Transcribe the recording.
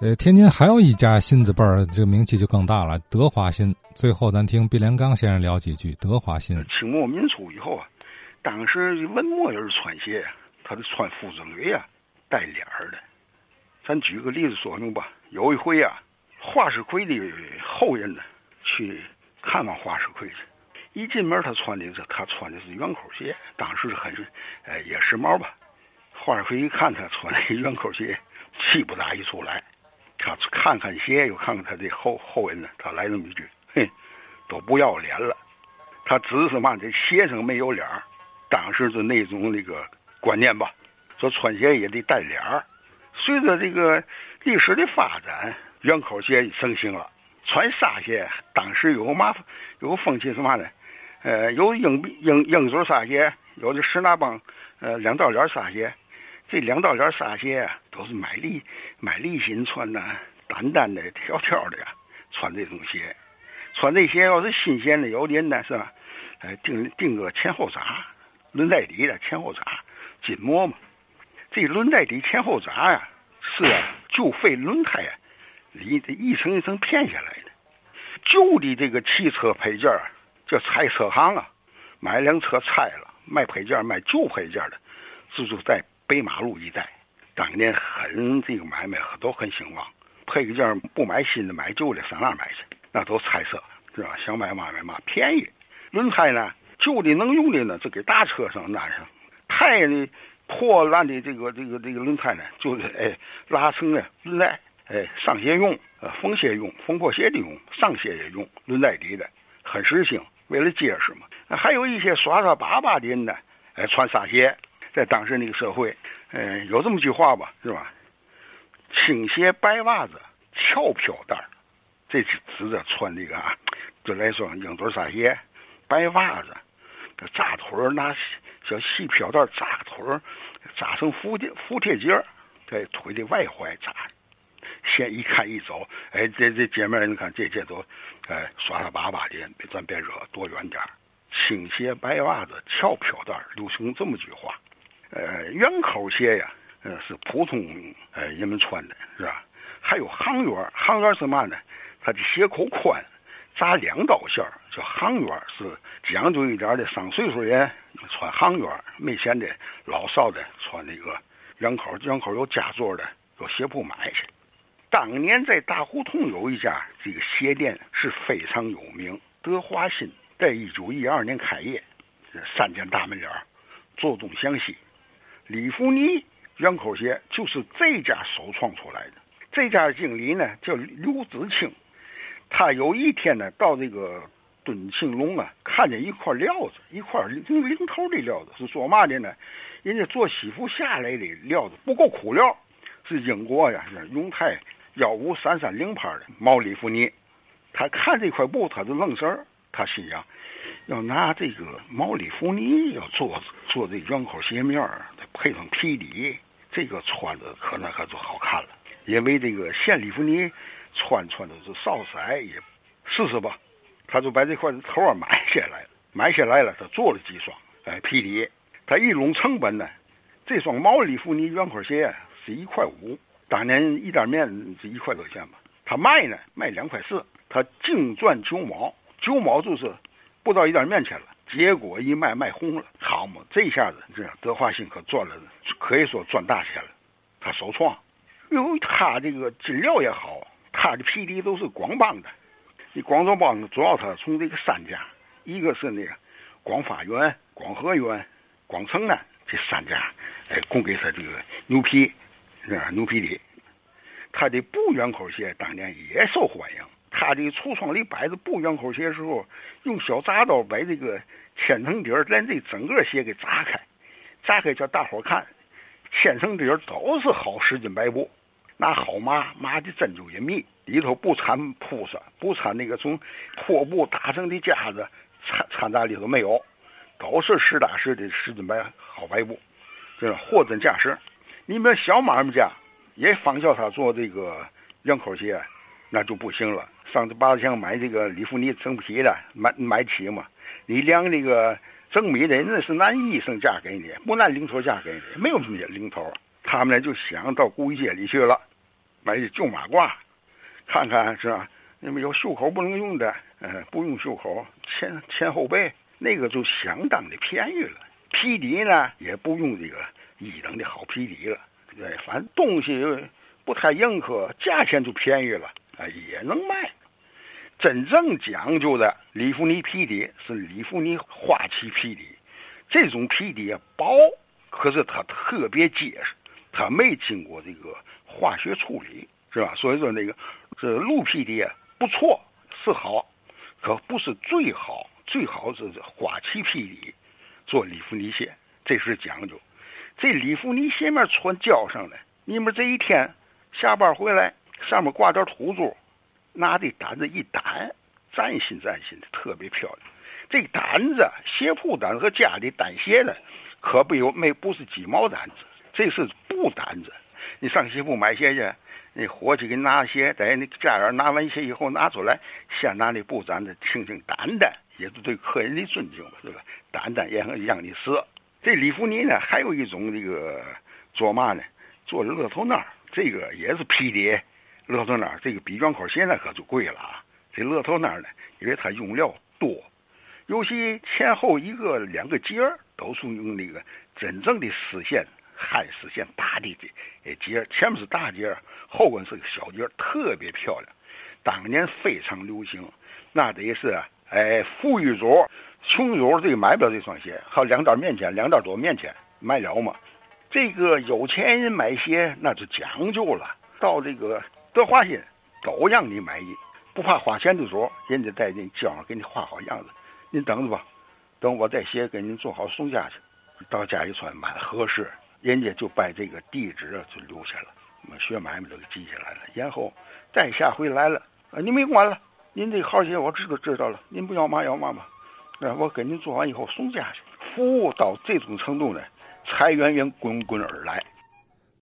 呃，天津还有一家新字辈儿，这个名气就更大了，德华新。最后，咱听毕连刚先生聊几句德华新。清末民初以后啊，当时文墨人穿鞋，他是穿夫子履啊，带脸儿的。咱举个例子说明吧。有一回啊，华世奎的后人呢，去看望华世奎去。一进门，他穿的是他穿的是圆口鞋，当时很，呃，也时髦吧。华世奎一看他穿的圆口鞋，气不打一处来。他看看鞋，又看看他的后后人呢，他来那么一句：“嘿，都不要脸了。”他只是嘛？这鞋上没有脸儿，当时的那种那个观念吧，说穿鞋也得带脸儿。随着这个历史的发展，圆口鞋盛行了。穿纱鞋，当时有个嘛，有个风气是嘛呢？呃，有鹰鹰鹰嘴纱鞋，有的十拿帮，呃，两道脸纱鞋。这两道脸纱鞋，都是买立买立新穿的，单单的条条的呀，穿这种鞋。穿这鞋要是新鲜的，有的人呢是吧？呃，钉钉个前后闸，轮胎底的前后闸，筋膜嘛。这轮胎底前后闸呀，是旧废轮胎啊，里这一层一层片下来的。旧的这个汽车配件叫拆车行啊，买辆车拆了，卖配件卖旧配件的，这就在北马路一带，当年很这个买卖都很兴旺。配个件不买新的，买旧的，上哪买去？那都拆车，是吧？想买嘛买嘛，便宜。轮胎呢，旧的能用的呢，就给大车上安上；太呢，破烂的这个这个这个轮胎呢，就是哎拉成的轮胎，哎上鞋用，呃缝鞋用，缝破鞋的用，上鞋也用，轮胎底的很实心，为了结实嘛。还有一些耍耍巴巴的人呢，哎穿纱鞋，在当时那个社会，嗯有这么句话吧，是吧？青鞋白袜子翘飘带这是指着穿这个啊，就来说鹰嘴纱鞋，白袜子，扎腿拿小细飘带扎腿扎成蝴蝶蝴蝶结在腿的外踝扎。先一看一走，哎，这这姐妹你看这这都，哎，耍耍巴巴的，别咱别惹，躲远点儿青鞋白袜子翘飘带流行这么句话。呃，圆口鞋呀。呃，是普通呃人们穿的，是吧？还有行员，行员是嘛呢？他的鞋口宽，扎两道线叫行员，是讲究一点的上岁数人穿行员，没钱的老少的穿那个圆口，圆口有夹座的，有鞋铺买去。当年在大胡同有一家这个鞋店是非常有名，德华新，在一九一二年开业，三间大门脸坐东向西，李福尼。圆口鞋就是这家首创出来的。这家经理呢叫刘子清，他有一天呢到这个敦庆隆啊，看见一块料子，一块零零头的料子，是做嘛的呢？人家做西服下来的料子不够苦料，是英国呀，是永泰幺五三三零牌的毛里弗尼。他看这块布，他就愣神儿，他心想，要拿这个毛里弗尼要做做这圆口鞋面儿，配上皮底。这个穿着可能可就好看了，因为这个线里弗尼穿穿的是少色，也试试吧。他就把这块头儿买下来了，买下来了，他做了几双，哎，皮底。他一拢成本呢，这双毛里弗尼圆口鞋是一块五，当年一袋面是一块多钱吧。他卖呢，卖两块四，他净赚九毛，九毛就是不到一袋面钱了。结果一卖卖红了，好嘛！这下子这德华新可赚了，可以说赚大钱了。他首创，因为他这个金料也好，他的皮底都是广帮的。你广州帮主要他从这个三家，一个是那个广发园、广和园、广成呢，这三家哎供给他这个牛皮，是吧？牛皮底，他的布圆口鞋当年也受欢迎。他的橱窗里摆着布圆口鞋的时候，用小铡刀把这个千层底儿连这整个鞋给砸开，砸开叫大伙看，千层底儿都是好十斤白布，那好麻麻的针灸也密，里头不掺铺子，不掺那个从破布打成的夹子，掺掺杂里头没有，都是实打实的十斤白好白布，这货真价实。你们小买卖家也仿效他做这个圆口鞋，那就不行了。上这八强买这个里弗尼真皮的，买买起嘛？你量那个整米的，那是按医生价给你，不按零头价给你，没有什么零头。他们呢就想到古街里去了，买旧马褂，看看是吧？那么有袖口不能用的，嗯，不用袖口，前前后背那个就相当的便宜了。皮底呢，也不用这个一等的好皮底了，对，反正东西不太严苛，价钱就便宜了，能卖。真正讲究的里弗尼皮底是里弗尼花旗皮底，这种皮底薄，可是它特别结实，它没经过这个化学处理，是吧？所以说那个这鹿皮底不错，是好，可不是最好，最好是花旗皮底做里弗尼鞋，这是讲究。这里弗尼鞋面穿脚上的，你们这一天下班回来，上面挂点土珠。拿这单子一掸，崭新崭新的，特别漂亮。这单子，鞋铺单子和家里单鞋的，可不有没不是鸡毛掸子，这是布掸子。你上鞋铺买鞋去，那伙计给你拿鞋，在那家园拿完鞋以后拿出来，先拿那布掸子听听掸掸，也是对客人的尊敬嘛，是吧？掸掸也让你死。这里弗尼呢，还有一种这个做嘛呢？做乐头那这个也是皮的。乐透那这个笔卷口现在可就贵了啊！这乐透那呢，因为它用料多，尤其前后一个两个节儿都是用那个真正的丝线，汗丝线大的这节儿，前面是大节，后边是个小节，特别漂亮。当年非常流行，那得是哎富裕族、穷族这买不了这双鞋，好两袋面钱，两袋多面钱买了吗？这个有钱人买鞋那就讲究了，到这个。德华新都让你满意，不怕花钱的时候，人家在那胶上给你画好样子。您等着吧，等我再鞋给您做好送家去，到家一穿蛮合适。人家就把这个地址就留下了，我们学买卖都给记下来了。然后再下回来了，啊，你没管了，您这好鞋我知道知道了，您不要嘛要嘛吧，啊，我给您做完以后送家去。服务到这种程度呢，财源源滚滚而来。